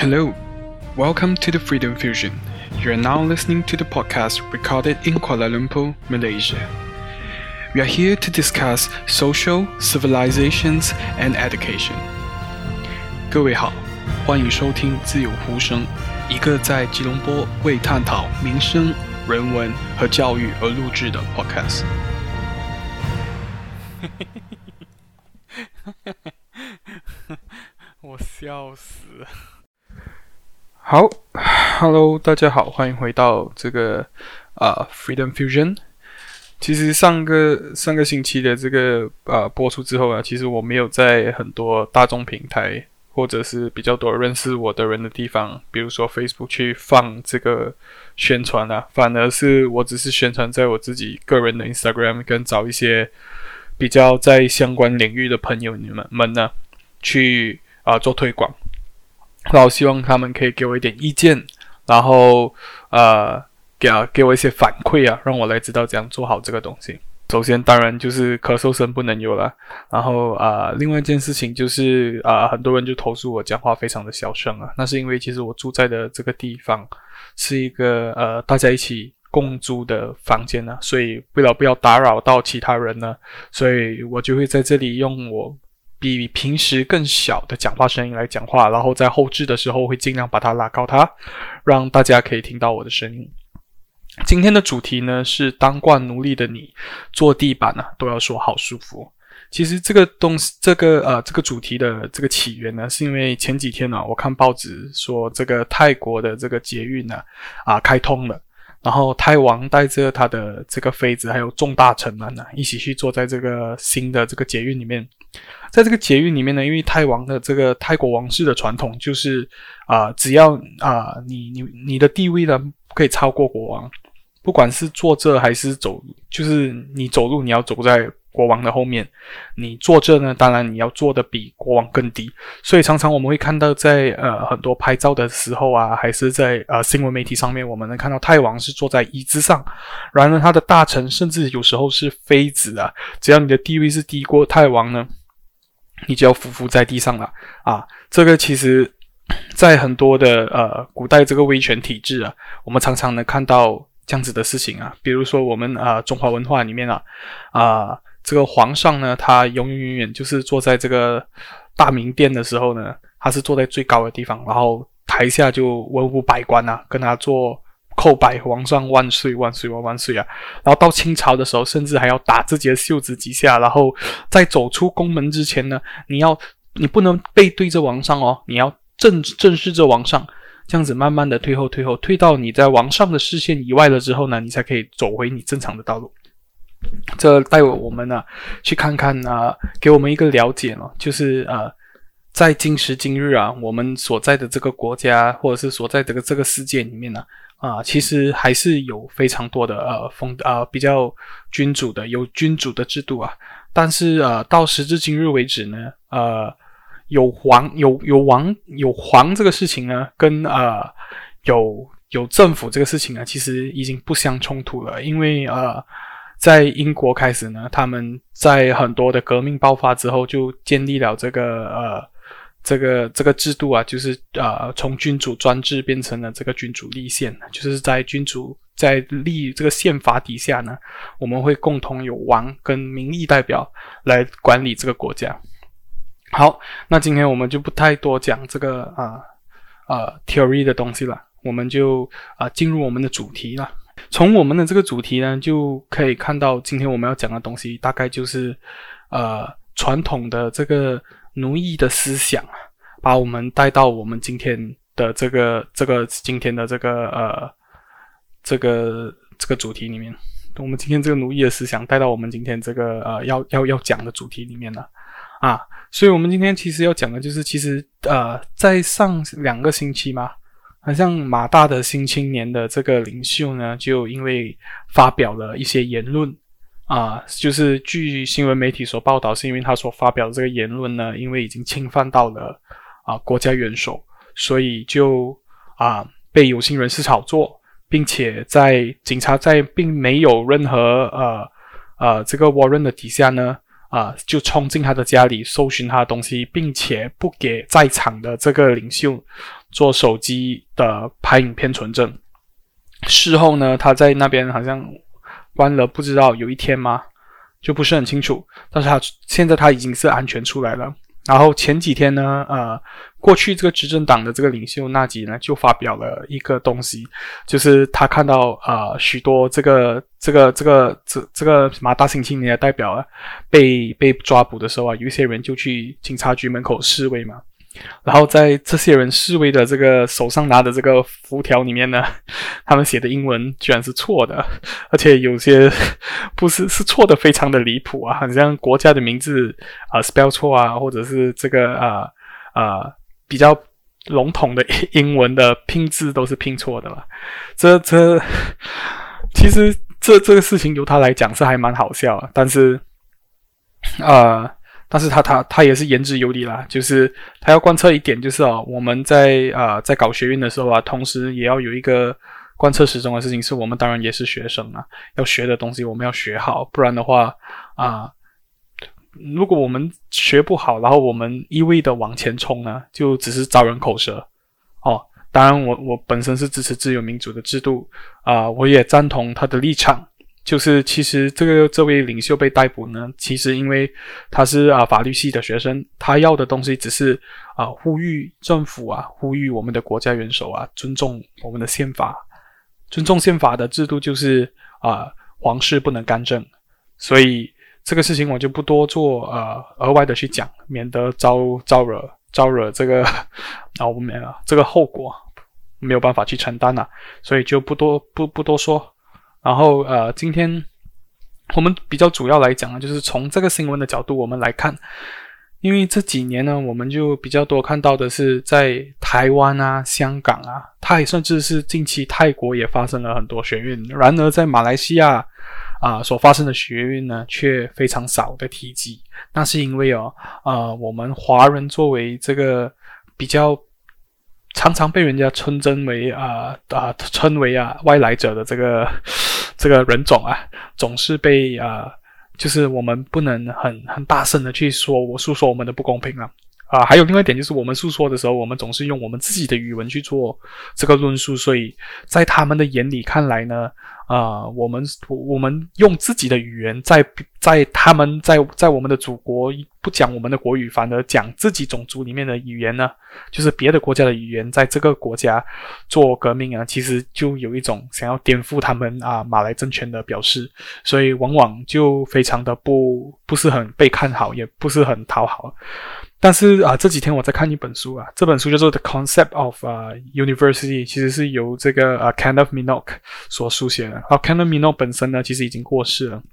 Hello, welcome to the Freedom Fusion. You are now listening to the podcast recorded in Kuala Lumpur, Malaysia. We are here to discuss social, civilizations, and education. 各位好，欢迎收听自由呼声，一个在吉隆坡为探讨民生、人文和教育而录制的 podcast。我笑死了。 好，Hello，大家好，欢迎回到这个啊、Freedom Fusion。其实上个上个星期的这个啊、播出之后啊，其实我没有在很多大众平台或者是比较多认识我的人的地方，比如说 Facebook 去放这个宣传啊，反而是我只是宣传在我自己个人的 Instagram，跟找一些比较在相关领域的朋友你们们呢去啊、做推广。然后希望他们可以给我一点意见，然后呃，给啊给我一些反馈啊，让我来知道怎样做好这个东西。首先，当然就是咳嗽声不能有了。然后啊、另外一件事情就是啊、很多人就投诉我讲话非常的小声啊。那是因为其实我住在的这个地方是一个呃大家一起共租的房间呢、所以为了不要打扰到其他人呢，所以我就会在这里用我。比平时更小的讲话声音来讲话，然后在后置的时候会尽量把它拉高它，让大家可以听到我的声音。今天的主题呢是当惯奴隶的你，坐地板呢、都要说好舒服。其实这个东西，这个呃这个主题的这个起源呢，是因为前几天呢、我看报纸说这个泰国的这个捷运呢啊开通了。然后泰王带着他的这个妃子，还有众大臣们呢，一起去坐在这个新的这个捷运里面。在这个捷运里面呢，因为泰王的这个泰国王室的传统就是啊、只要啊、你你你的地位呢不可以超过国王，不管是坐着还是走，就是你走路你要走在。国王的后面，你坐这呢，当然你要坐的比国王更低，所以常常我们会看到在呃很多拍照的时候啊，还是在呃新闻媒体上面，我们能看到泰王是坐在椅子上，然而他的大臣甚至有时候是妃子啊，只要你的地位是低过泰王呢，你就要匍匐在地上了啊。这个其实，在很多的呃古代这个威权体制啊，我们常常能看到这样子的事情啊，比如说我们啊、中华文化里面啊啊。这个皇上呢，他永远永远就是坐在这个大明殿的时候呢，他是坐在最高的地方，然后台下就文武百官啊，跟他做叩拜，皇上万岁万岁万万岁啊！然后到清朝的时候，甚至还要打自己的袖子几下，然后在走出宫门之前呢，你要你不能背对着皇上哦，你要正正视着皇上，这样子慢慢的退后退后，退到你在王上的视线以外了之后呢，你才可以走回你正常的道路。这带我们呢去看看啊，给我们一个了解哦，就是呃，在今时今日啊，我们所在的这个国家，或者是所在这个这个世界里面呢，啊，其实还是有非常多的呃风啊比较君主的有君主的制度啊，但是呃到时至今日为止呢，呃有皇有有王有皇这个事情呢，跟呃有有政府这个事情呢，其实已经不相冲突了，因为呃。在英国开始呢，他们在很多的革命爆发之后，就建立了这个呃这个这个制度啊，就是呃从君主专制变成了这个君主立宪，就是在君主在立这个宪法底下呢，我们会共同有王跟民意代表来管理这个国家。好，那今天我们就不太多讲这个啊呃，呃 theory 的东西了，我们就啊、进入我们的主题了。从我们的这个主题呢，就可以看到今天我们要讲的东西，大概就是，呃，传统的这个奴役的思想，把我们带到我们今天的这个这个今天的这个呃这个这个主题里面。我们今天这个奴役的思想带到我们今天这个呃要要要讲的主题里面了啊。所以我们今天其实要讲的就是，其实呃在上两个星期嘛。好像马大的新青年的这个领袖呢，就因为发表了一些言论啊，就是据新闻媒体所报道，是因为他所发表的这个言论呢，因为已经侵犯到了啊国家元首，所以就啊被有心人士炒作，并且在警察在并没有任何呃呃这个 warrant 的底下呢。啊！就冲进他的家里搜寻他的东西，并且不给在场的这个领袖做手机的拍影片存证。事后呢，他在那边好像关了，不知道有一天吗？就不是很清楚。但是他现在他已经是安全出来了。然后前几天呢，呃，过去这个执政党的这个领袖纳吉呢，就发表了一个东西，就是他看到呃许多这个这个这个这这个马大兴青年的代表啊，被被抓捕的时候啊，有一些人就去警察局门口示威嘛。然后在这些人示威的这个手上拿的这个符条里面呢，他们写的英文居然是错的，而且有些不是是错的，非常的离谱啊，好像国家的名字啊、spell 错啊，或者是这个啊啊、比较笼统的 英文的拼字都是拼错的嘛。这这其实这这个事情由他来讲是还蛮好笑的，但是啊。但是他他他也是言之有理啦，就是他要贯彻一点，就是哦，我们在啊、在搞学运的时候啊，同时也要有一个贯彻始终的事情，是我们当然也是学生啊，要学的东西我们要学好，不然的话啊、如果我们学不好，然后我们一味的往前冲呢，就只是招人口舌哦。当然我我本身是支持自由民主的制度啊、我也赞同他的立场。就是其实这个这位领袖被逮捕呢，其实因为他是啊法律系的学生，他要的东西只是啊呼吁政府啊，呼吁我们的国家元首啊，尊重我们的宪法，尊重宪法的制度就是啊皇室不能干政，所以这个事情我就不多做呃额外的去讲，免得招招惹招惹这个 啊我们啊这个后果没有办法去承担了，所以就不多不不多说。然后呃，今天我们比较主要来讲呢，就是从这个新闻的角度我们来看，因为这几年呢，我们就比较多看到的是在台湾啊、香港啊，泰甚至是近期泰国也发生了很多学运。然而在马来西亚啊、所发生的学运呢，却非常少的提及。那是因为哦，呃，我们华人作为这个比较。常常被人家称真为啊啊称为啊外来者的这个这个人种啊，总是被啊，就是我们不能很很大声的去说，我诉说我们的不公平啊啊，还有另外一点就是我们诉说的时候，我们总是用我们自己的语文去做这个论述，所以在他们的眼里看来呢。啊、我们我们用自己的语言在在他们在在我们的祖国不讲我们的国语，反而讲自己种族里面的语言呢，就是别的国家的语言，在这个国家做革命啊，其实就有一种想要颠覆他们啊马来政权的表示，所以往往就非常的不不是很被看好，也不是很讨好。但是啊，这几天我在看一本书啊，这本书叫做《The Concept of 啊 University》，其实是由这个啊 Kenneth Minogue 所书写的。好，Kenneth Minogue 本身呢，其实已经过世了。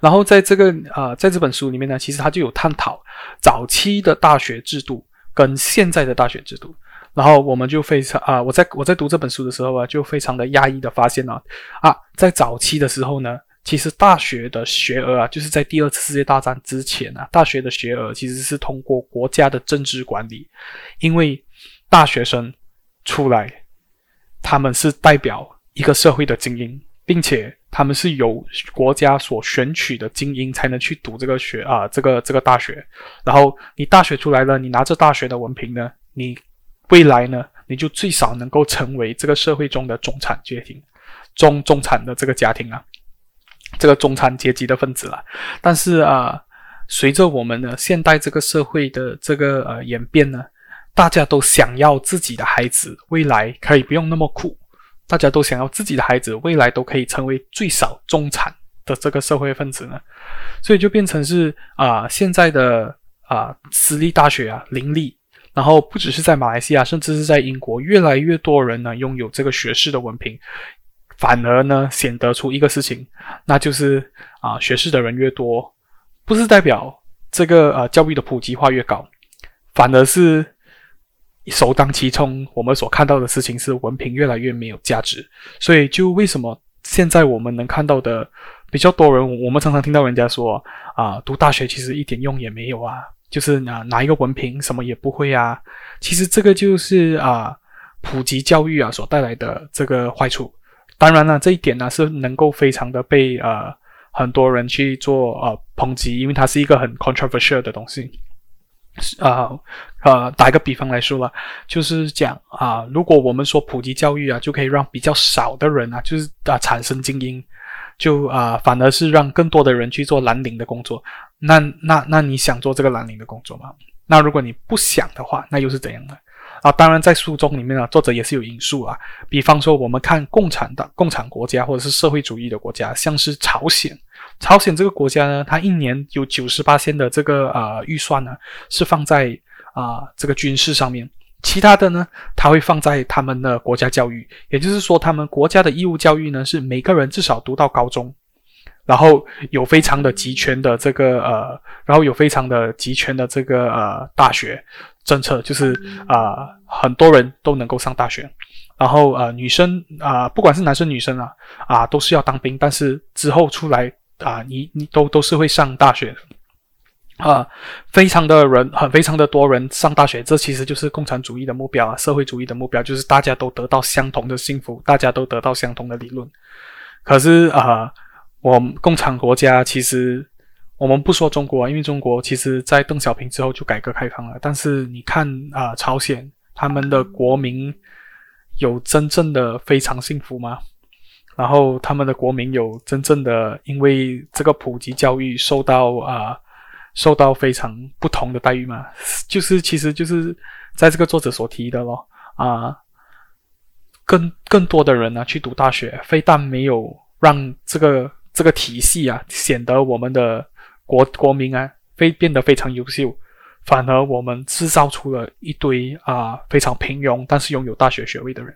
然后在这个啊，在这本书里面呢，其实他就有探讨早期的大学制度跟现在的大学制度。然后我们就非常啊，我在我在读这本书的时候啊，就非常的压抑的发现啊，啊，在早期的时候呢。其实大学的学额啊，就是在第二次世界大战之前啊，大学的学额其实是通过国家的政治管理，因为大学生出来，他们是代表一个社会的精英，并且他们是由国家所选取的精英才能去读这个学啊，这个这个大学。然后你大学出来了，你拿着大学的文凭呢，你未来呢，你就最少能够成为这个社会中的中产家庭，中中产的这个家庭啊。这个中产阶级的分子了，但是啊，随着我们的现代这个社会的这个呃演变呢，大家都想要自己的孩子未来可以不用那么苦，大家都想要自己的孩子未来都可以成为最少中产的这个社会分子呢，所以就变成是啊，现在的啊私立大学啊林立，然后不只是在马来西亚，甚至是在英国，越来越多人呢拥有这个学士的文凭。反而呢，显得出一个事情，那就是啊，学士的人越多，不是代表这个呃教育的普及化越高，反而是首当其冲，我们所看到的事情是文凭越来越没有价值。所以，就为什么现在我们能看到的比较多人，我们常常听到人家说啊，读大学其实一点用也没有啊，就是啊拿一个文凭什么也不会啊。其实这个就是啊普及教育啊所带来的这个坏处。当然了，这一点呢是能够非常的被呃很多人去做呃抨击，因为它是一个很 controversial 的东西。啊呃，打一个比方来说了，就是讲啊，如果我们说普及教育啊，就可以让比较少的人啊，就是啊产生精英，就啊反而是让更多的人去做蓝领的工作。那那那你想做这个蓝领的工作吗？那如果你不想的话，那又是怎样的？啊，当然在书中里面啊，作者也是有引述啊，比方说我们看共产党、共产国家或者是社会主义的国家，像是朝鲜。朝鲜这个国家呢，它一年有九十八千的这个呃预算呢，是放在啊、这个军事上面，其他的呢，它会放在他们的国家教育，也就是说，他们国家的义务教育呢，是每个人至少读到高中，然后有非常的集权的这个呃，然后有非常的集权的这个呃大学政策，就是啊、呃、很多人都能够上大学，然后呃女生啊、呃、不管是男生女生啊啊都是要当兵，但是之后出来。啊，你你都都是会上大学的，啊，非常的人很非常的多人上大学，这其实就是共产主义的目标啊，社会主义的目标就是大家都得到相同的幸福，大家都得到相同的理论。可是啊，我们共产国家其实我们不说中国，因为中国其实在邓小平之后就改革开放了，但是你看啊，朝鲜他们的国民有真正的非常幸福吗？然后他们的国民有真正的因为这个普及教育受到啊、受到非常不同的待遇吗？就是其实就是在这个作者所提的咯啊、更更多的人呢去读大学，非但没有让这个这个体系啊显得我们的国国民啊非变得非常优秀，反而我们制造出了一堆啊、非常平庸但是拥有大学学位的人。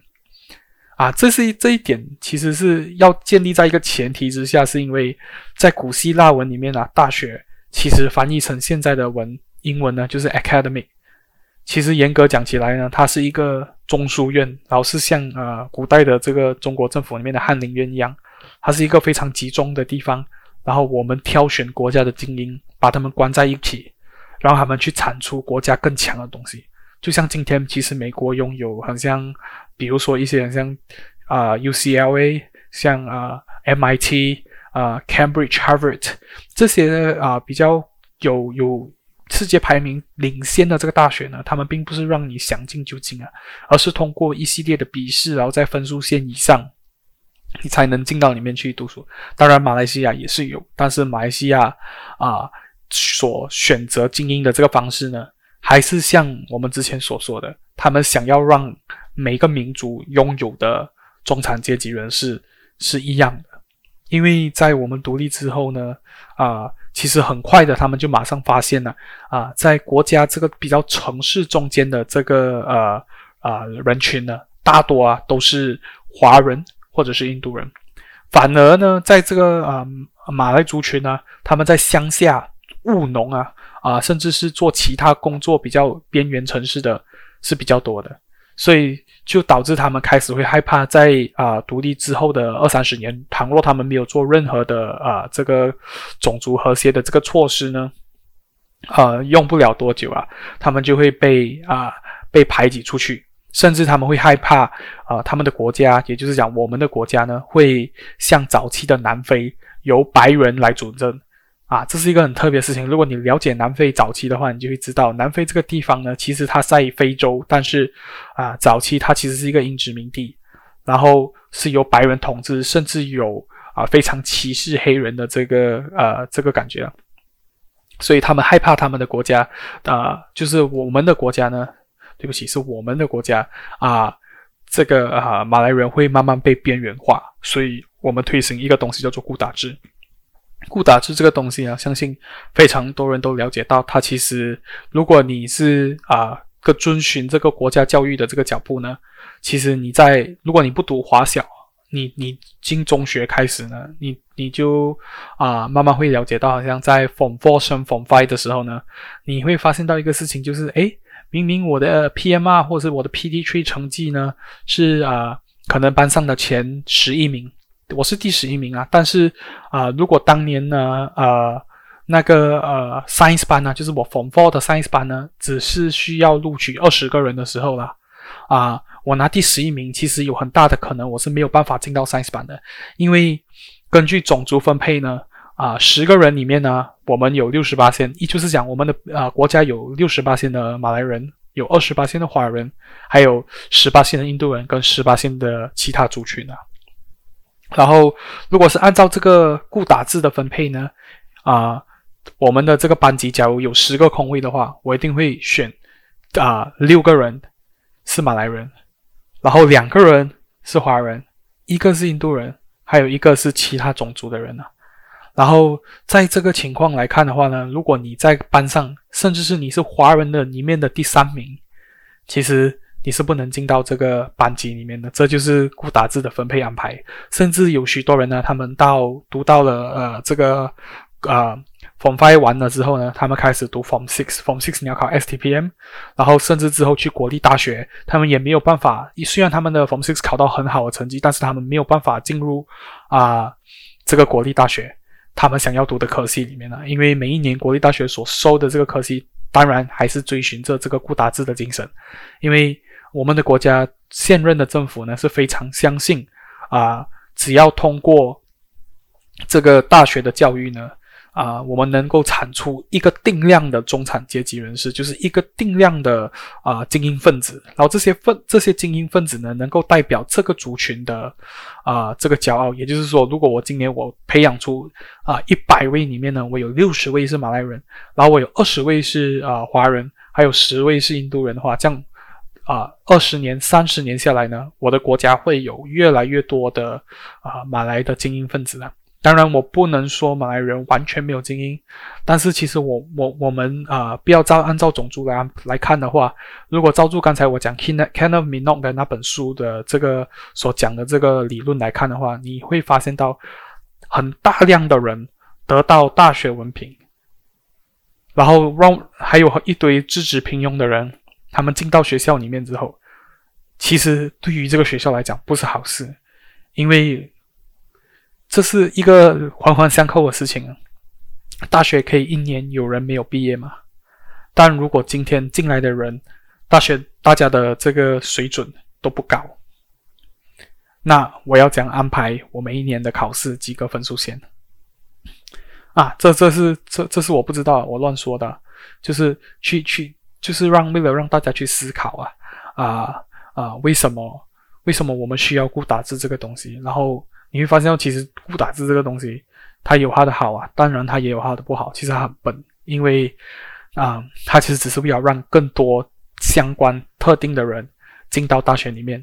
啊，这是这一点，其实是要建立在一个前提之下，是因为在古希腊文里面啊，大学其实翻译成现在的文英文呢，就是 academy。其实严格讲起来呢，它是一个中书院，然后是像呃古代的这个中国政府里面的翰林院一样，它是一个非常集中的地方。然后我们挑选国家的精英，把他们关在一起，让他们去产出国家更强的东西。就像今天，其实美国拥有很像。比如说一些像啊、UCLA，像啊、呃、MIT 啊、呃、Cambridge、Harvard 这些啊、比较有有世界排名领先的这个大学呢，他们并不是让你想进就进啊，而是通过一系列的笔试，然后在分数线以上，你才能进到里面去读书。当然，马来西亚也是有，但是马来西亚啊、所选择精英的这个方式呢，还是像我们之前所说的，他们想要让。每个民族拥有的中产阶级人士是一样的，因为在我们独立之后呢，啊、其实很快的，他们就马上发现了，啊、在国家这个比较城市中间的这个呃啊人群呢，大多啊都是华人或者是印度人，反而呢，在这个啊、马来族群呢，他们在乡下务农啊啊、甚至是做其他工作比较边缘城市的是比较多的。所以就导致他们开始会害怕在，啊独立之后的二三十年，倘若他们没有做任何的啊、这个种族和谐的这个措施呢，呃，用不了多久啊，他们就会被啊、被排挤出去，甚至他们会害怕啊、他们的国家，也就是讲我们的国家呢，会像早期的南非由白人来主政。啊，这是一个很特别的事情。如果你了解南非早期的话，你就会知道，南非这个地方呢，其实它在非洲，但是啊，早期它其实是一个英殖民地，然后是由白人统治，甚至有啊非常歧视黑人的这个呃这个感觉。所以他们害怕他们的国家啊，就是我们的国家呢，对不起，是我们的国家啊，这个啊马来人会慢慢被边缘化，所以我们推行一个东西叫做固打制。固打制这个东西啊，相信非常多人都了解到，它其实如果你是啊个遵循这个国家教育的这个脚步呢，其实你在如果你不读华小，你你进中学开始呢，你你就啊慢慢会了解到，好像在 Form Four 升 Form Five 的时候呢，你会发现到一个事情，就是诶，明明我的 PMR 或者是我的 PD three 成绩呢是啊可能班上的前十一名。我是第十一名啊，但是啊、如果当年呢，呃，那个呃，Science 班呢，就是我 Form Four 的 Science 班呢，只是需要录取二十个人的时候啦，啊、我拿第十一名，其实有很大的可能我是没有办法进到 Science 班的，因为根据种族分配呢，啊、呃，十个人里面呢，我们有六十八线，也就是讲我们的啊、国家有六十八线的马来人，有二十八线的华人，还有十八线的印度人跟十八线的其他族群啊。然后，如果是按照这个固打制的分配呢，啊、我们的这个班级假如有十个空位的话，我一定会选啊、呃、六个人是马来人，然后两个人是华人，一个是印度人，还有一个是其他种族的人啊。然后在这个情况来看的话呢，如果你在班上，甚至是你是华人的里面的第三名，其实你是不能进到这个班级里面的。这就是顾打制的分配安排。甚至有许多人呢，他们到读到了呃这个呃 Form Five 完了之后呢，他们开始读 Form Six。Form Six 你要考 STPM，然后甚至之后去国立大学，他们也没有办法。虽然他们的 Form Six 考到很好的成绩，但是他们没有办法进入啊、这个国立大学。他们想要读的科系里面呢，因为每一年国立大学所收的这个科系，当然还是追寻着这个顾大志的精神，因为我们的国家现任的政府呢是非常相信啊、只要通过这个大学的教育呢。啊、我们能够产出一个定量的中产阶级人士，就是一个定量的啊、精英分子。然后这些分这些精英分子呢，能够代表这个族群的啊、这个骄傲。也就是说，如果我今年我培养出啊一百位里面呢，我有六十位是马来人，然后我有二十位是啊、华人，还有十位是印度人的话，这样啊二十年、三十年下来呢，我的国家会有越来越多的啊、马来的精英分子了。当然，我不能说马来人完全没有精英，但是其实我我我们啊、不要照按照种族来来看的话，如果照住刚才我讲 Kenneth Minogue 的那本书的这个所讲的这个理论来看的话，你会发现到很大量的人得到大学文凭，然后让还有一堆资质平庸的人，他们进到学校里面之后，其实对于这个学校来讲不是好事，因为。这是一个环环相扣的事情啊。大学可以一年有人没有毕业吗？但如果今天进来的人，大学大家的这个水准都不高，那我要怎样安排我每一年的考试及格分数线？啊，这这是这这是我不知道，我乱说的，就是去去就是让为了让大家去思考啊啊啊，为什么为什么我们需要顾打字这个东西？然后。你会发现，其实顾打字这个东西，它有它的好啊，当然它也有它的不好。其实它很笨，因为啊、呃，它其实只是为了让更多相关特定的人进到大学里面，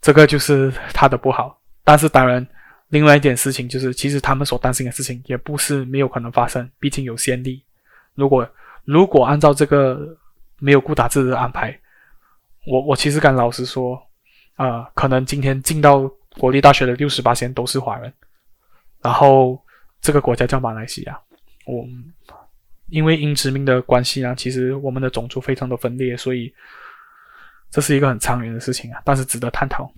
这个就是它的不好。但是当然，另外一件事情就是，其实他们所担心的事情也不是没有可能发生，毕竟有先例。如果如果按照这个没有顾打字的安排，我我其实敢老实说，啊、可能今天进到。国立大学的六十八线都是华人，然后这个国家叫马来西亚。我因为英殖民的关系呢，其实我们的种族非常的分裂，所以这是一个很长远的事情啊，但是值得探讨。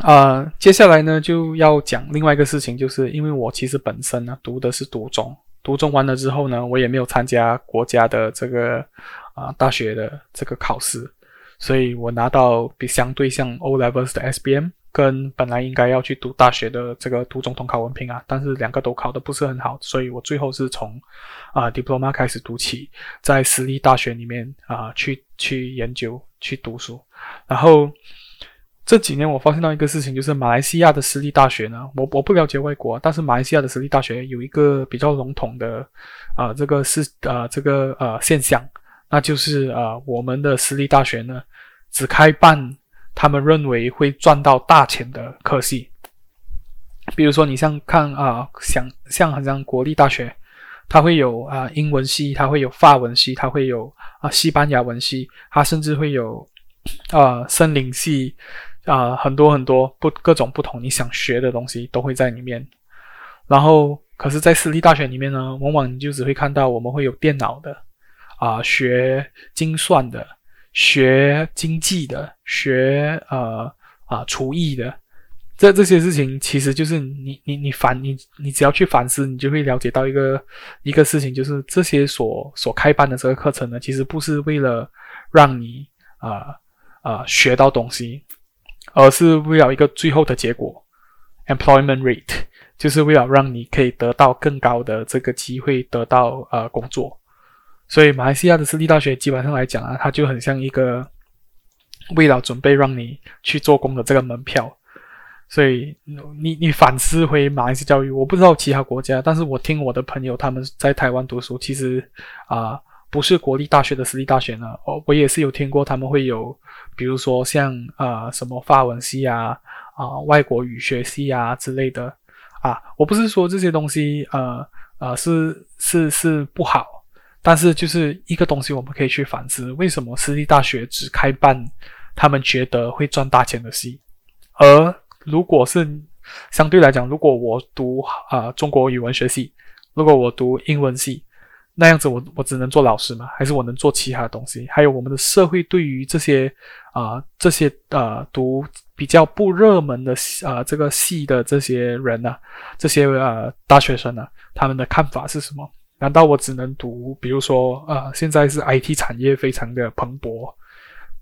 啊、接下来呢就要讲另外一个事情，就是因为我其实本身呢读的是独中，独中完了之后呢，我也没有参加国家的这个啊、大学的这个考试，所以我拿到比相对像 O Levels 的 S B M。跟本来应该要去读大学的这个读总统考文凭啊，但是两个都考得不是很好，所以我最后是从啊、呃、diploma 开始读起，在私立大学里面啊、去去研究去读书。然后这几年我发现到一个事情，就是马来西亚的私立大学呢，我我不了解外国，但是马来西亚的私立大学有一个比较笼统的啊、这个是啊、呃、这个呃现象，那就是啊、我们的私立大学呢只开办。他们认为会赚到大钱的科系，比如说你像看啊，像像好像国立大学，它会有啊英文系，它会有法文系，它会有啊西班牙文系，它甚至会有啊森林系啊很多很多不各种不同你想学的东西都会在里面。然后，可是，在私立大学里面呢，往往你就只会看到我们会有电脑的啊学精算的。学经济的，学呃啊厨艺的，这这些事情其实就是你你你反你你只要去反思，你就会了解到一个一个事情，就是这些所所开办的这个课程呢，其实不是为了让你啊啊、学到东西，而是为了一个最后的结果，employment rate，就是为了让你可以得到更高的这个机会，得到呃工作。所以马来西亚的私立大学基本上来讲啊，它就很像一个为了准备让你去做工的这个门票。所以你你反思回马来西亚教育，我不知道其他国家，但是我听我的朋友他们在台湾读书，其实啊、不是国立大学的私立大学呢，哦，我也是有听过他们会有，比如说像啊、呃、什么法文系啊啊、外国语学系啊之类的啊，我不是说这些东西呃呃是是是不好，但是就是一个东西我们可以去反思，为什么私立大学只开办他们觉得会赚大钱的系，而如果是相对来讲，如果我读啊、中国语文学系，如果我读英文系，那样子我我只能做老师吗？还是我能做其他的东西？还有我们的社会对于这些啊、这些呃读比较不热门的啊、这个系的这些人呢、这些呃大学生呢、他们的看法是什么？难道我只能读？比如说啊、呃，现在是 IT 产业非常的蓬勃，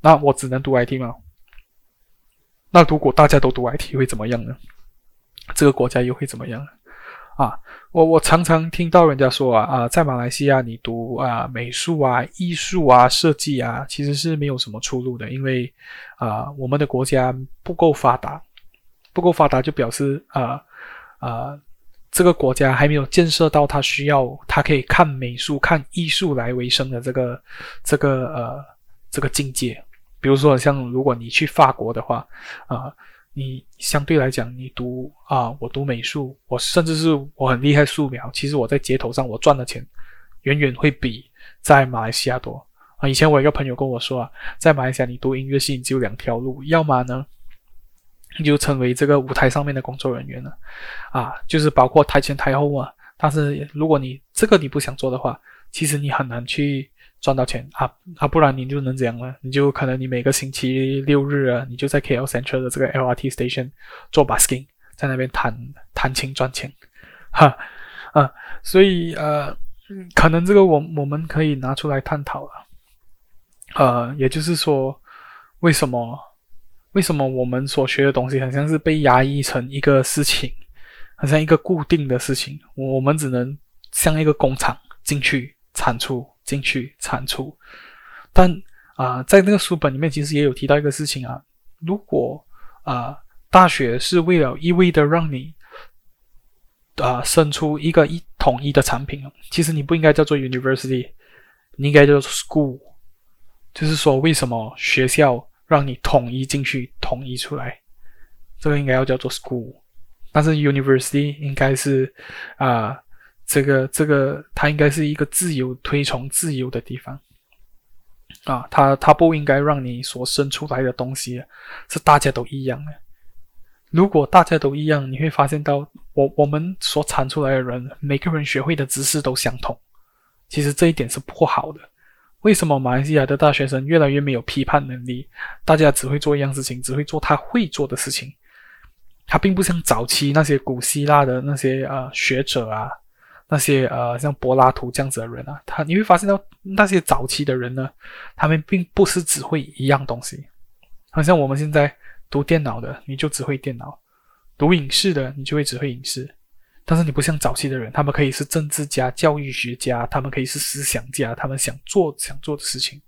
那我只能读 IT 吗？那如果大家都读 IT 会怎么样呢？这个国家又会怎么样？啊，我我常常听到人家说啊啊，在马来西亚你读啊美术啊、艺术啊、设计啊，其实是没有什么出路的，因为啊我们的国家不够发达，不够发达就表示啊啊这个国家还没有建设到他需要他可以看美术、看艺术来为生的这个这个呃这个境界。比如说，像如果你去法国的话，啊、呃，你相对来讲，你读啊、我读美术，我甚至是我很厉害素描，其实我在街头上我赚的钱，远远会比在马来西亚多啊。以前我一个朋友跟我说啊，在马来西亚你读音乐系你只有两条路，要么呢，就成为这个舞台上面的工作人员了，啊，就是包括台前台后啊。但是如果你这个你不想做的话，其实你很难去。赚到钱啊啊！不然你就能怎样呢？你就可能你每个星期六日啊，你就在 KL Central 的这个 LRT Station 做 busking，在那边弹弹琴赚钱，哈啊！所以呃，可能这个我我们可以拿出来探讨了。呃，也就是说，为什么为什么我们所学的东西好像是被压抑成一个事情，好像一个固定的事情，我们只能像一个工厂进去产出。进去产出，但啊、在那个书本里面其实也有提到一个事情啊，如果啊、大学是为了一味的让你啊、生出一个一统一的产品，其实你不应该叫做 university，你应该叫做 school，就是说为什么学校让你统一进去，统一出来，这个应该要叫做 school，但是 university 应该是啊。这个这个，它应该是一个自由推崇自由的地方啊，它它不应该让你所生出来的东西是大家都一样的。如果大家都一样，你会发现到我我们所产出来的人，每个人学会的知识都相同。其实这一点是不好的。为什么马来西亚的大学生越来越没有批判能力？大家只会做一样事情，只会做他会做的事情。他并不像早期那些古希腊的那些、呃、学者啊。那些呃，像柏拉图这样子的人啊，他你会发现到那些早期的人呢，他们并不是只会一样东西。好像我们现在读电脑的，你就只会电脑；读影视的，你就会只会影视。但是你不像早期的人，他们可以是政治家、教育学家，他们可以是思想家，他们想做想做的事情。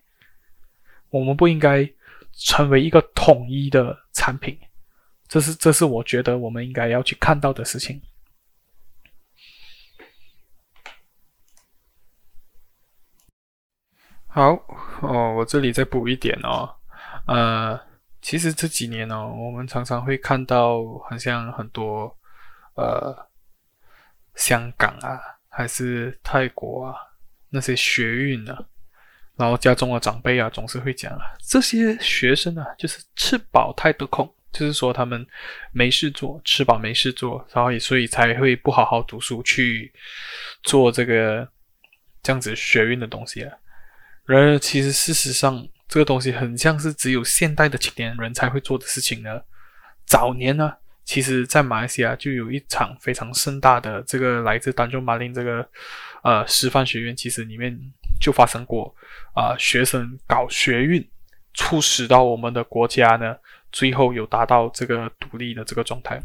我们不应该成为一个统一的产品，这是这是我觉得我们应该要去看到的事情。好哦，我这里再补一点哦，呃，其实这几年哦，我们常常会看到，好像很多呃，香港啊，还是泰国啊，那些学运啊，然后家中的长辈啊，总是会讲啊，这些学生啊，就是吃饱太得空，就是说他们没事做，吃饱没事做，然后也所以才会不好好读书，去做这个这样子学运的东西啊。然而，其实事实上，这个东西很像是只有现代的青年人才会做的事情呢。早年呢，其实在马来西亚就有一场非常盛大的这个来自丹中马林这个呃师范学院，其实里面就发生过啊、学生搞学运，促使到我们的国家呢最后有达到这个独立的这个状态。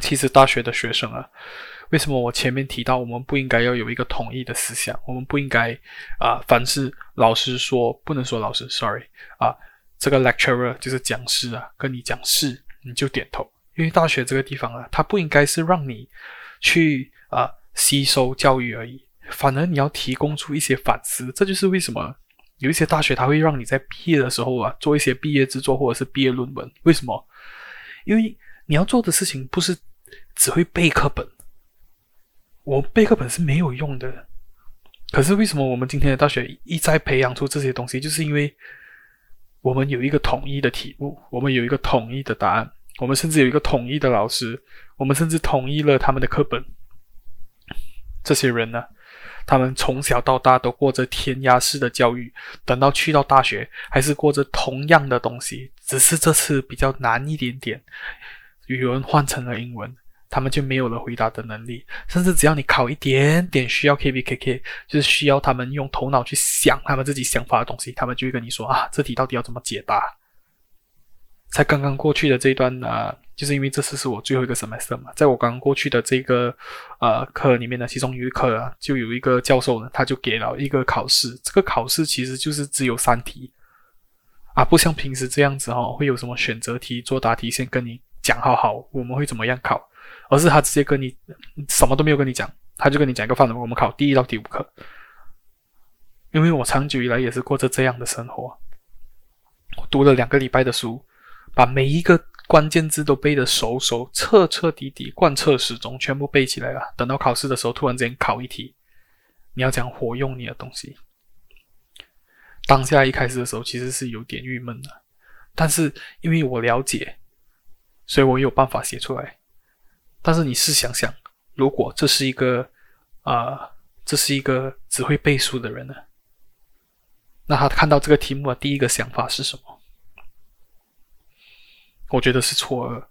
其实大学的学生啊，为什么我前面提到我们不应该要有一个统一的思想？我们不应该啊、凡是老师说不能说老师，sorry 啊，这个 lecturer 就是讲师啊，跟你讲是你就点头，因为大学这个地方啊，它不应该是让你去啊、吸收教育而已，反而你要提供出一些反思。这就是为什么有一些大学它会让你在毕业的时候啊做一些毕业制作或者是毕业论文。为什么？因为你要做的事情不是只会背课本。我背课本是没有用的，可是为什么我们今天的大学一再培养出这些东西？就是因为我们有一个统一的题目，我们有一个统一的答案，我们甚至有一个统一的老师，我们甚至统一了他们的课本。这些人呢，他们从小到大都过着填鸭式的教育，等到去到大学还是过着同样的东西，只是这次比较难一点点，语文换成了英文。他们就没有了回答的能力，甚至只要你考一点点需要 KVKK，就是需要他们用头脑去想他们自己想法的东西，他们就会跟你说啊，这题到底要怎么解答？才刚刚过去的这一段呢、呃，就是因为这次是我最后一个 semester 嘛，在我刚刚过去的这个呃课里面呢，其中有一课啊，就有一个教授呢，他就给了一个考试，这个考试其实就是只有三题啊，不像平时这样子哦，会有什么选择题、作答题，先跟你讲好好，我们会怎么样考。而是他直接跟你什么都没有跟你讲，他就跟你讲一个范围，我们考第一到第五课。因为我长久以来也是过着这样的生活，我读了两个礼拜的书，把每一个关键字都背得熟熟、彻彻底底、贯彻始终，全部背起来了。等到考试的时候，突然间考一题，你要讲活用你的东西。当下一开始的时候，其实是有点郁闷的，但是因为我了解，所以我有办法写出来。但是你试想想，如果这是一个，啊、这是一个只会背书的人呢？那他看到这个题目的第一个想法是什么？我觉得是错愕。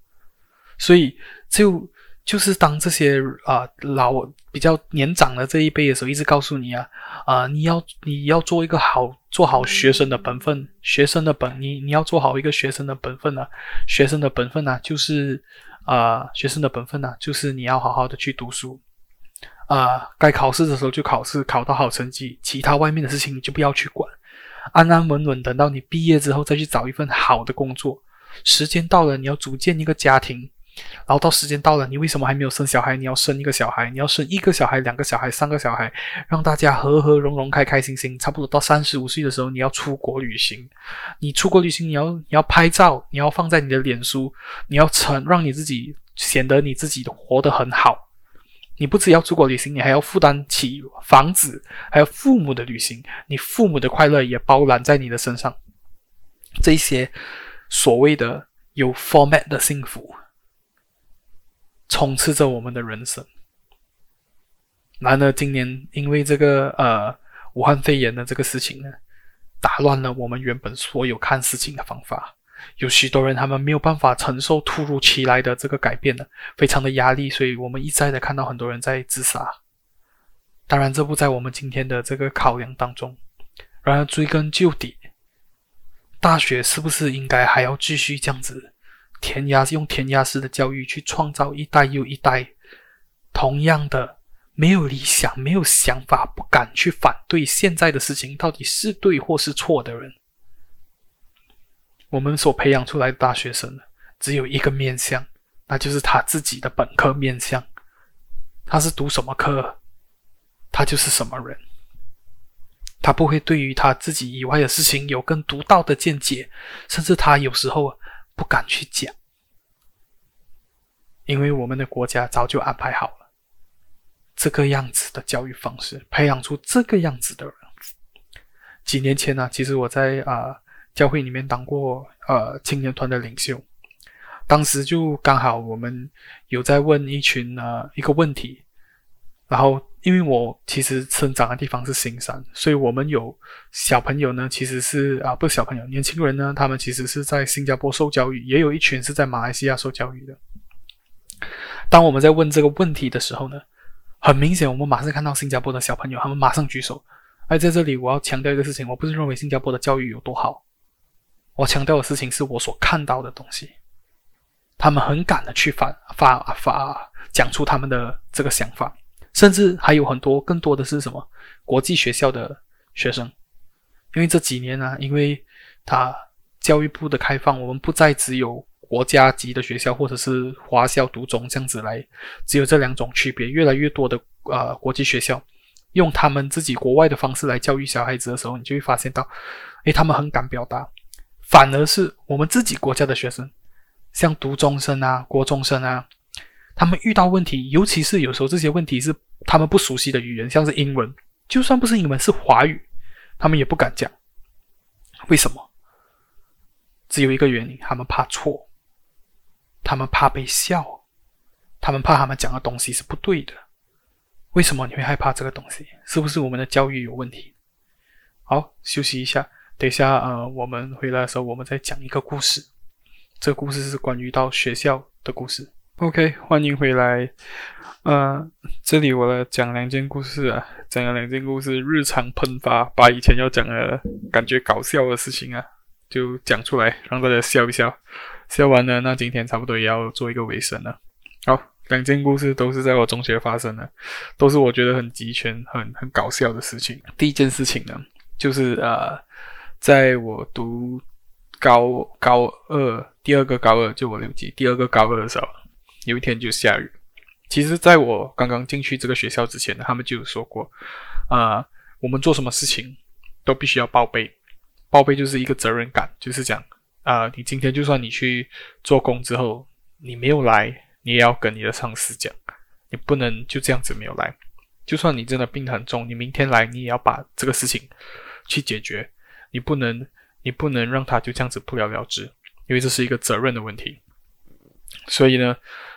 所以就就是当这些啊、老比较年长的这一辈的时候，一直告诉你啊啊、你要你要做一个好做好学生的本分，学生的本你你要做好一个学生的本分啊，学生的本分啊，就是。啊、学生的本分呢、就是你要好好的去读书，啊、该考试的时候就考试，考到好成绩，其他外面的事情你就不要去管，安安稳稳等到你毕业之后再去找一份好的工作。时间到了，你要组建一个家庭。然后到时间到了，你为什么还没有生小孩？你要生一个小孩，你要生一个小孩、两个小孩、三个小孩，让大家和和融融、开开心心。差不多到三十五岁的时候，你要出国旅行。你出国旅行，你要你要拍照，你要放在你的脸书，你要成让你自己显得你自己活得很好。你不只要出国旅行，你还要负担起房子，还有父母的旅行，你父母的快乐也包揽在你的身上。这些所谓的有 format 的幸福。充斥着我们的人生。然而，今年因为这个呃武汉肺炎的这个事情呢，打乱了我们原本所有看事情的方法。有许多人他们没有办法承受突如其来的这个改变呢，非常的压力，所以我们一再的看到很多人在自杀。当然，这不在我们今天的这个考量当中。然而，追根究底，大学是不是应该还要继续这样子？填鸭用填鸭式的教育去创造一代又一代，同样的没有理想、没有想法、不敢去反对现在的事情到底是对或是错的人。我们所培养出来的大学生只有一个面向，那就是他自己的本科面向。他是读什么科，他就是什么人。他不会对于他自己以外的事情有更独到的见解，甚至他有时候。不敢去讲，因为我们的国家早就安排好了这个样子的教育方式，培养出这个样子的人。几年前呢、其实我在啊、教会里面当过呃青年团的领袖，当时就刚好我们有在问一群呃一个问题，然后。因为我其实生长的地方是新山，所以我们有小朋友呢，其实是啊，不是小朋友，年轻人呢，他们其实是在新加坡受教育，也有一群是在马来西亚受教育的。当我们在问这个问题的时候呢，很明显，我们马上看到新加坡的小朋友，他们马上举手。哎，在这里我要强调一个事情，我不是认为新加坡的教育有多好，我强调的事情是我所看到的东西。他们很敢的去发发发讲出他们的这个想法，甚至还有很多更多的是什么？国际学校的学生，因为这几年呢、因为他教育部的开放，我们不再只有国家级的学校或者是华校独中这样子来，只有这两种区别，越来越多的呃国际学校。用他们自己国外的方式来教育小孩子的时候，你就会发现到，诶，他们很敢表达。反而是我们自己国家的学生，像读中生啊、国中生啊，他们遇到问题，尤其是有时候这些问题是他们不熟悉的语言，像是英文，就算不是英文，是华语，他们也不敢讲。为什么？只有一个原因，他们怕错，他们怕被笑，他们怕他们讲的东西是不对的。为什么你会害怕这个东西？是不是我们的教育有问题？好，休息一下。等一下，呃，我们回来的时候，我们再讲一个故事。这个故事是关于到学校的故事。OK，欢迎回来。呃，这里我来讲两件故事啊，讲了两件故事，日常喷发，把以前要讲的感觉搞笑的事情啊，就讲出来，让大家笑一笑。笑完了，那今天差不多也要做一个尾声了。好，两件故事都是在我中学发生的，都是我觉得很极权、很很搞笑的事情。第一件事情呢，就是呃。在我读高高二，第二个高二就我六级，第二个高二的时候，有一天就下雨。其实，在我刚刚进去这个学校之前呢，他们就有说过，啊、我们做什么事情都必须要报备，报备就是一个责任感，就是讲，啊、你今天就算你去做工之后，你没有来，你也要跟你的上司讲，你不能就这样子没有来。就算你真的病很重，你明天来，你也要把这个事情去解决。你不能，你不能让他就这样子不了了之，因为这是一个责任的问题。所以呢，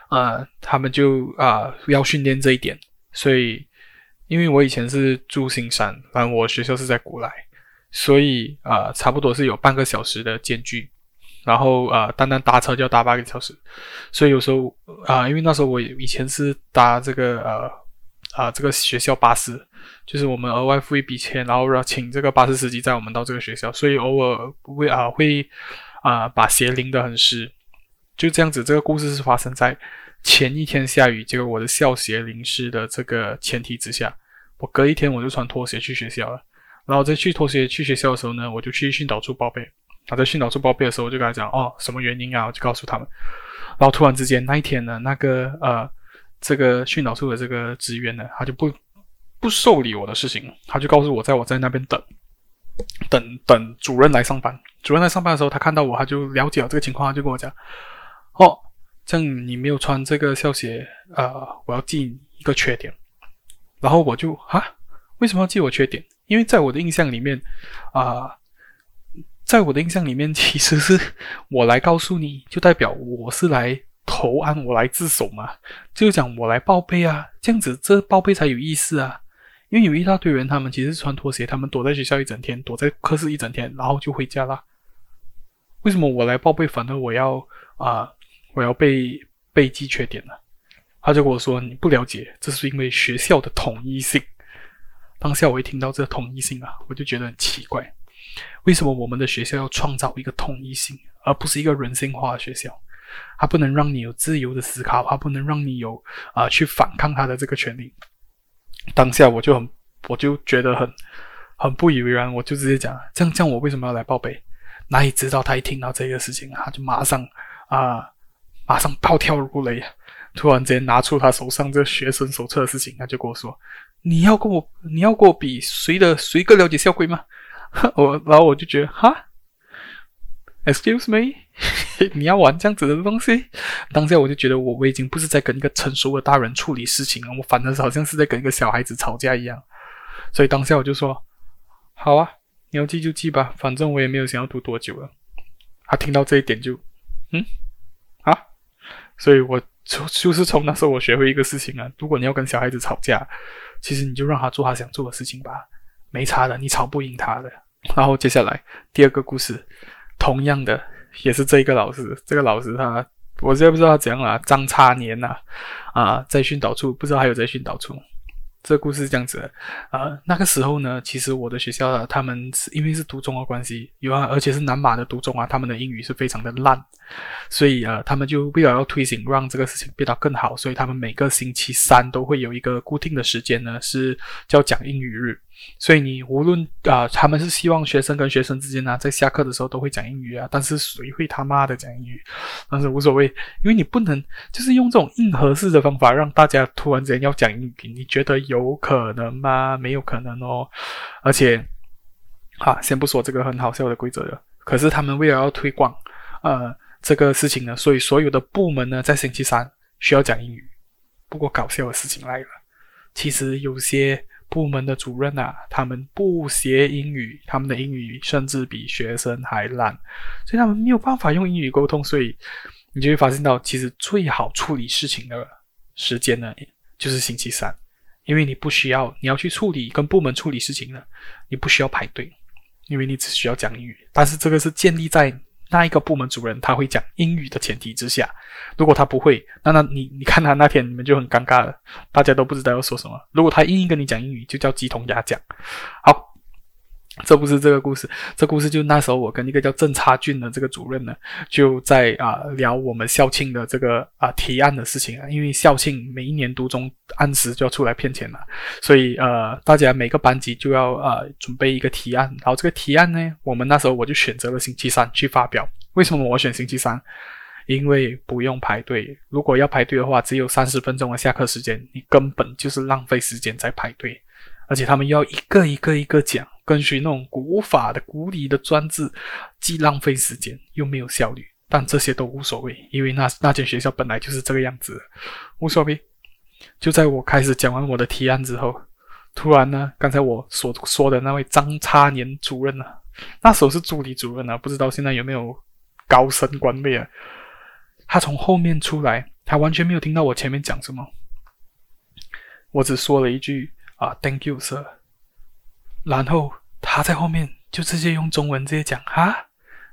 啊、他们就啊、要训练这一点。所以，因为我以前是住新山，然后我学校是在古来，所以啊、差不多是有半个小时的间距。然后啊、单单搭车就要搭八个小时。所以有时候啊、因为那时候我以前是搭这个呃啊、这个学校巴士。就是我们额外付一笔钱，然后让请这个巴士司机载我们到这个学校，所以偶尔会啊会啊把鞋淋得很湿，就这样子。这个故事是发生在前一天下雨，结果我的校鞋淋湿的这个前提之下，我隔一天我就穿拖鞋去学校了。然后在去拖鞋去学校的时候呢，我就去训导处报备。他在训导处报备的时候，我就跟他讲哦，什么原因啊？我就告诉他们。然后突然之间那一天呢，那个呃这个训导处的这个职员呢，他就不。不受理我的事情，他就告诉我，在我在那边等，等等主任来上班。主任来上班的时候，他看到我，他就了解了这个情况，他就跟我讲：“哦，这样你没有穿这个校鞋，呃，我要记你一个缺点。”然后我就啊，为什么要记我缺点？因为在我的印象里面，啊、在我的印象里面，其实是我来告诉你，就代表我是来。投案，我来自首嘛，就讲我来报备啊，这样子这报备才有意思啊。因为有一大堆人，他们其实穿拖鞋，他们躲在学校一整天，躲在科室一整天，然后就回家啦。为什么我来报备，反而我要啊、我要被被记缺点了？他就跟我说，你不了解，这是因为学校的统一性。当下我一听到这个统一性啊，我就觉得很奇怪，为什么我们的学校要创造一个统一性，而不是一个人性化的学校？它不能让你有自由的思考，它不能让你有啊、去反抗他的这个权利。当下我就很，我就觉得很很不以为然，我就直接讲，这样这样我为什么要来报备？哪里知道他一听到这个事情，他就马上啊、马上暴跳如雷，突然间拿出他手上这学生手册的事情，他就跟我说：“你要跟我你要跟我比谁的谁更了解校规吗？” 我然后我就觉得哈。Excuse me，你要玩这样子的东西？当下我就觉得我我已经不是在跟一个成熟的大人处理事情了，我反而好像是在跟一个小孩子吵架一样。所以当下我就说：“好啊，你要记就记吧，反正我也没有想要读多久了。”他听到这一点就，嗯，所以我就就是从那时候我学会一个事情啊，如果你要跟小孩子吵架，其实你就让他做他想做的事情吧，没差的，你吵不赢他的。然后接下来第二个故事。同样的，也是这一个老师，这个老师他，我现在不知道他怎样了，张差年呐，啊，在训导处，不知道还有在训导处，这故事是这样子的，呃，那个时候呢，其实我的学校啊，他们是因为是读中的关系，有啊，而且是南马的读中啊，他们的英语是非常的烂，所以呃，他们就为了要推行，让这个事情变得更好，所以他们每个星期三都会有一个固定的时间呢，是叫讲英语日。所以你无论啊、他们是希望学生跟学生之间呢，在下课的时候都会讲英语啊。但是谁会他妈的讲英语？但是无所谓，因为你不能就是用这种硬核式的方法让大家突然之间要讲英语。你觉得有可能吗？没有可能哦。而且，啊，先不说这个很好笑的规则了。可是他们为了要推广呃这个事情呢，所以所有的部门呢，在星期三需要讲英语。不过搞笑的事情来了，其实有些。部门的主任啊，他们不学英语，他们的英语甚至比学生还烂，所以他们没有办法用英语沟通。所以你就会发现到，其实最好处理事情的时间呢，就是星期三，因为你不需要，你要去处理跟部门处理事情呢，你不需要排队，因为你只需要讲英语。但是这个是建立在。那一个部门主任他会讲英语的前提之下，如果他不会，那那你你看他那天你们就很尴尬了，大家都不知道要说什么。如果他硬硬跟你讲英语，就叫鸡同鸭讲。好。这不是这个故事，这故事就那时候我跟一个叫郑差俊的这个主任呢，就在啊、聊我们校庆的这个啊、提案的事情啊，因为校庆每一年读中按时就要出来骗钱了，所以呃大家每个班级就要呃准备一个提案，然后这个提案呢，我们那时候我就选择了星期三去发表。为什么我选星期三？因为不用排队，如果要排队的话，只有三十分钟的下课时间，你根本就是浪费时间在排队，而且他们要一个一个一个讲。跟随那种古法的、古礼的专制，既浪费时间又没有效率，但这些都无所谓，因为那那间学校本来就是这个样子，无所谓。就在我开始讲完我的提案之后，突然呢，刚才我所说的那位张差年主任呢、那时候是助理主任啊，不知道现在有没有高升官位啊？他从后面出来，他完全没有听到我前面讲什么，我只说了一句啊，Thank you, sir。然后他在后面就直接用中文直接讲啊，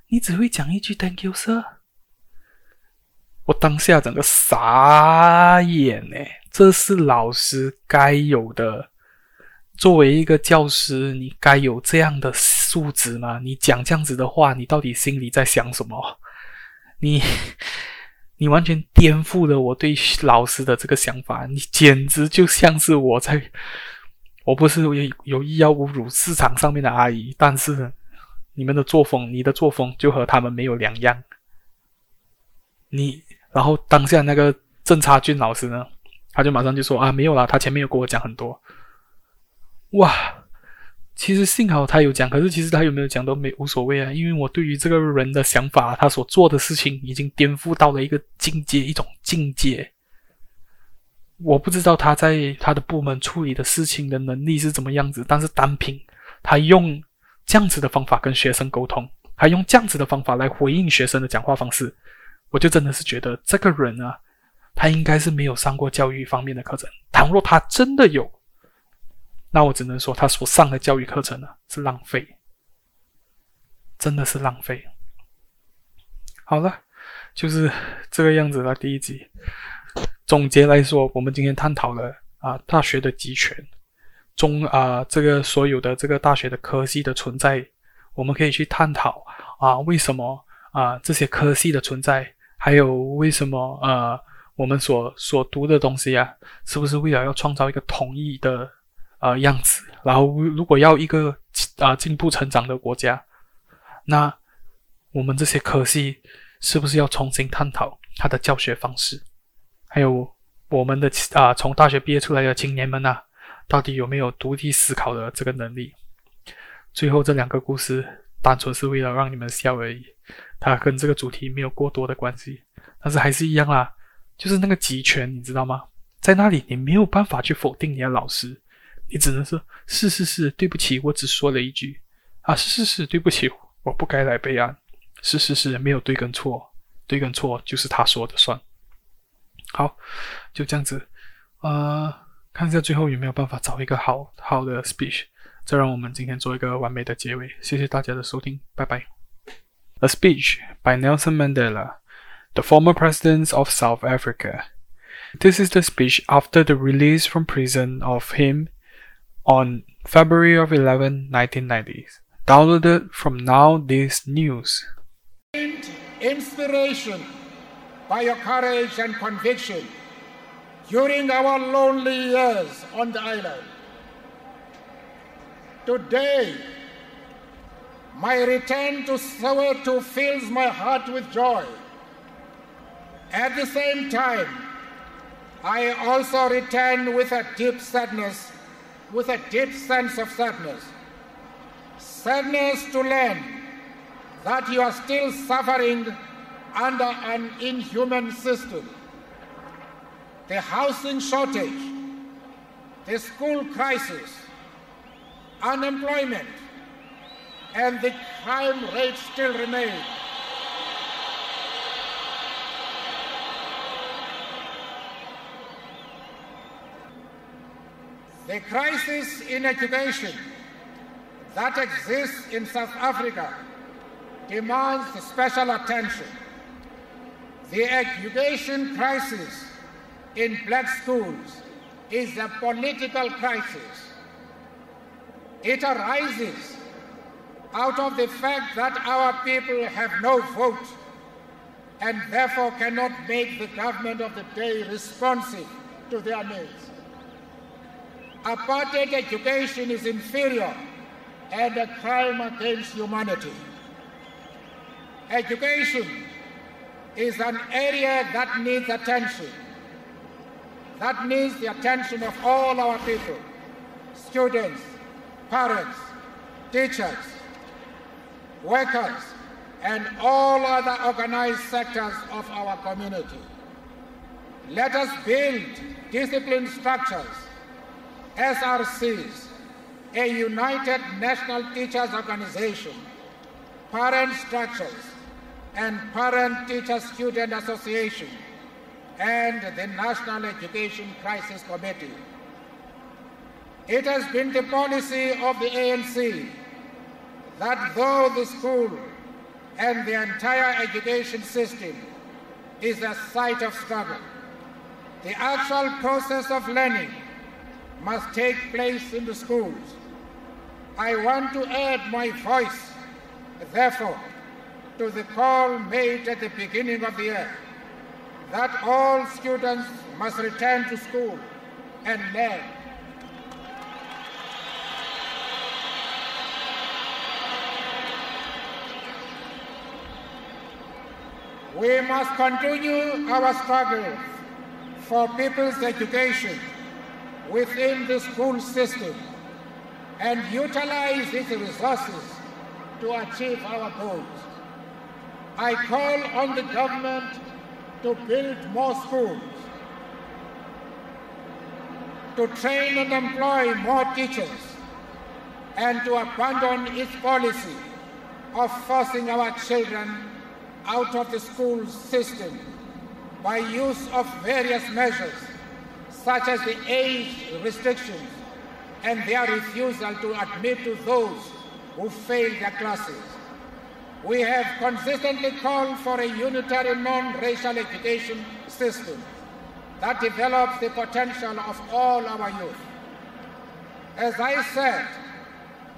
你只会讲一句 Thank you, sir。我当下整个傻眼呢，这是老师该有的。作为一个教师，你该有这样的素质吗？你讲这样子的话，你到底心里在想什么？你你完全颠覆了我对老师的这个想法，你简直就像是我在。我不是有有意要侮辱市场上面的阿姨，但是你们的作风，你的作风就和他们没有两样。你，然后当下那个郑差俊老师呢，他就马上就说啊，没有啦，他前面有跟我讲很多。哇，其实幸好他有讲，可是其实他有没有讲都没无所谓啊，因为我对于这个人的想法，他所做的事情已经颠覆到了一个境界，一种境界。我不知道他在他的部门处理的事情的能力是怎么样子，但是单凭他用这样子的方法跟学生沟通，他用这样子的方法来回应学生的讲话方式，我就真的是觉得这个人啊，他应该是没有上过教育方面的课程。倘若他真的有，那我只能说他所上的教育课程呢，是浪费，真的是浪费。好了，就是这个样子了，第一集。总结来说，我们今天探讨了啊大学的集权，中啊这个所有的这个大学的科系的存在，我们可以去探讨啊为什么啊这些科系的存在，还有为什么呃我们所所读的东西啊，是不是为了要创造一个统一的呃样子？然后如果要一个啊进步成长的国家，那我们这些科系是不是要重新探讨它的教学方式？还有我们的啊，从大学毕业出来的青年们呐、到底有没有独立思考的这个能力？最后这两个故事单纯是为了让你们笑而已，它跟这个主题没有过多的关系。但是还是一样啦，就是那个集权，你知道吗？在那里你没有办法去否定你的老师，你只能说是是是，对不起，我只说了一句啊，是是是，对不起，我不该来备案，是是是，没有对跟错，对跟错就是他说的算。好，就这样子，呃，看一下最后有没有办法找一个好好的 speech，再让我们今天做一个完美的结尾。谢谢大家的收听，拜拜。A speech by Nelson Mandela, the former president of South Africa. This is the speech after the release from prison of him on February of 11, 1990. Downloaded from Now This News. Inspiration by your courage and conviction during our lonely years on the island. Today, my return to Soweto fills my heart with joy. At the same time, I also return with a deep sadness, with a deep sense of sadness. Sadness to learn that you are still suffering under an inhuman system. The housing shortage, the school crisis, unemployment, and the crime rate still remain. The crisis in education that exists in South Africa demands special attention. The education crisis in black schools is a political crisis. It arises out of the fact that our people have no vote and therefore cannot make the government of the day responsive to their needs. Apartheid education is inferior and a crime against humanity. Education is an area that needs attention, that needs the attention of all our people, students, parents, teachers, workers, and all other organized sectors of our community. Let us build disciplined structures SRCs, a United National Teachers Organization, parent structures, and Parent Teacher Student Association, and the National Education Crisis Committee. It has been the policy of the ANC that though the school and the entire education system is a site of struggle, the actual process of learning must take place in the schools. I want to add my voice, therefore, to the call made at the beginning of the year that all students must return to school and learn. We must continue our struggle for people's education within the school system and utilize its resources to achieve our goals. I call on the government to build more schools, to train and employ more teachers, and to abandon its policy of forcing our children out of the school system by use of various measures such as the age restrictions and their refusal to admit to those who fail their classes. We have consistently called for a unitary non-racial education system that develops the potential of all our youth. As I said,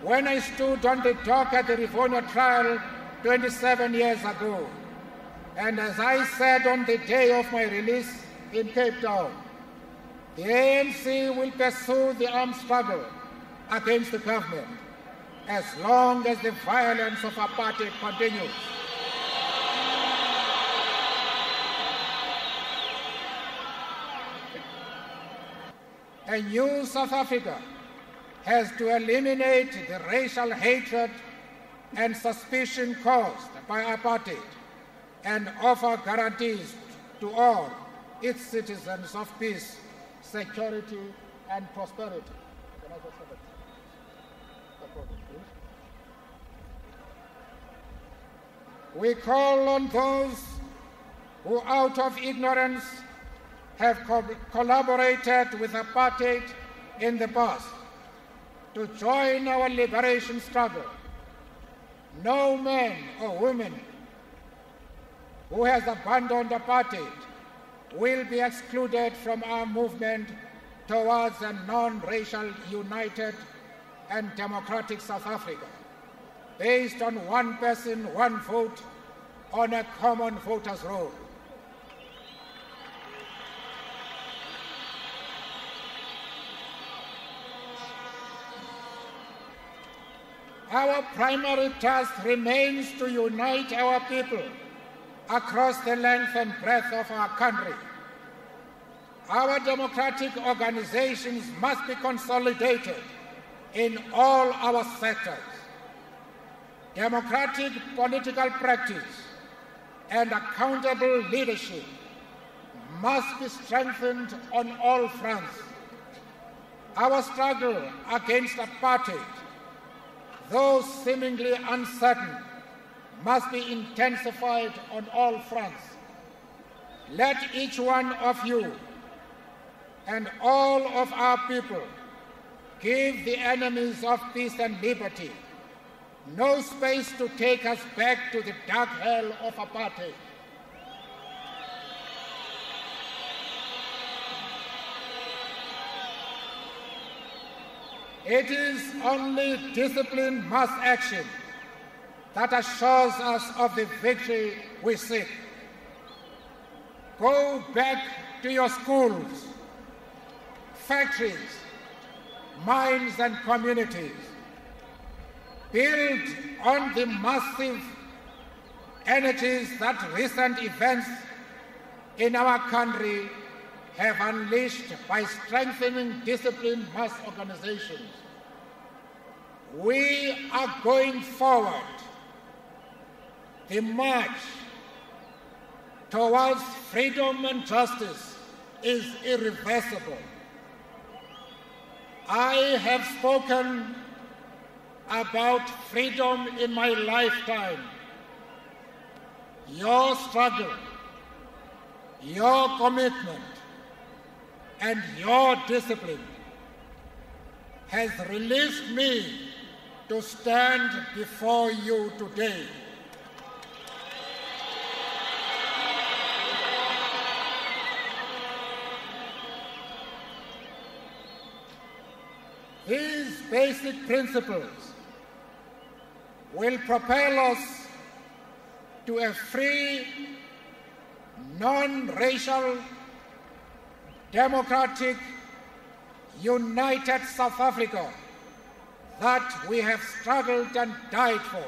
when I stood on the dock at the Rivonia trial 27 years ago, and as I said on the day of my release in Cape Town, the ANC will pursue the armed struggle against the government as long as the violence of apartheid continues. A new South Africa has to eliminate the racial hatred and suspicion caused by apartheid and offer guarantees to all its citizens of peace security, and prosperity. Can I just have a We call on those who, out of ignorance, have co collaborated with apartheid in the past to join our liberation struggle. No man or woman who has abandoned apartheid will be excluded from our movement towards a non-racial, united and democratic South Africa based on one person, one vote on a common voters roll. Our primary task remains to unite our people across the length and breadth of our country. Our democratic organizations must be consolidated in all our sectors. Democratic political practice and accountable leadership must be strengthened on all fronts. Our struggle against apartheid, though seemingly uncertain, must be intensified on all fronts. Let each one of you and all of our people give the enemies of peace and liberty no space to take us back to the dark hell of apartheid. It is only disciplined mass action that assures us of the victory we seek. Go back to your schools, factories, mines, and communities. Build on the massive energies that recent events in our country have unleashed by strengthening disciplined mass organizations. We are going forward. The march towards freedom and justice is irreversible. I have spoken about freedom in my lifetime. Your struggle, your commitment, and your discipline has released me to stand before you today. These basic principles will propel us to a free, non-racial, democratic, united South Africa that we have struggled and died for.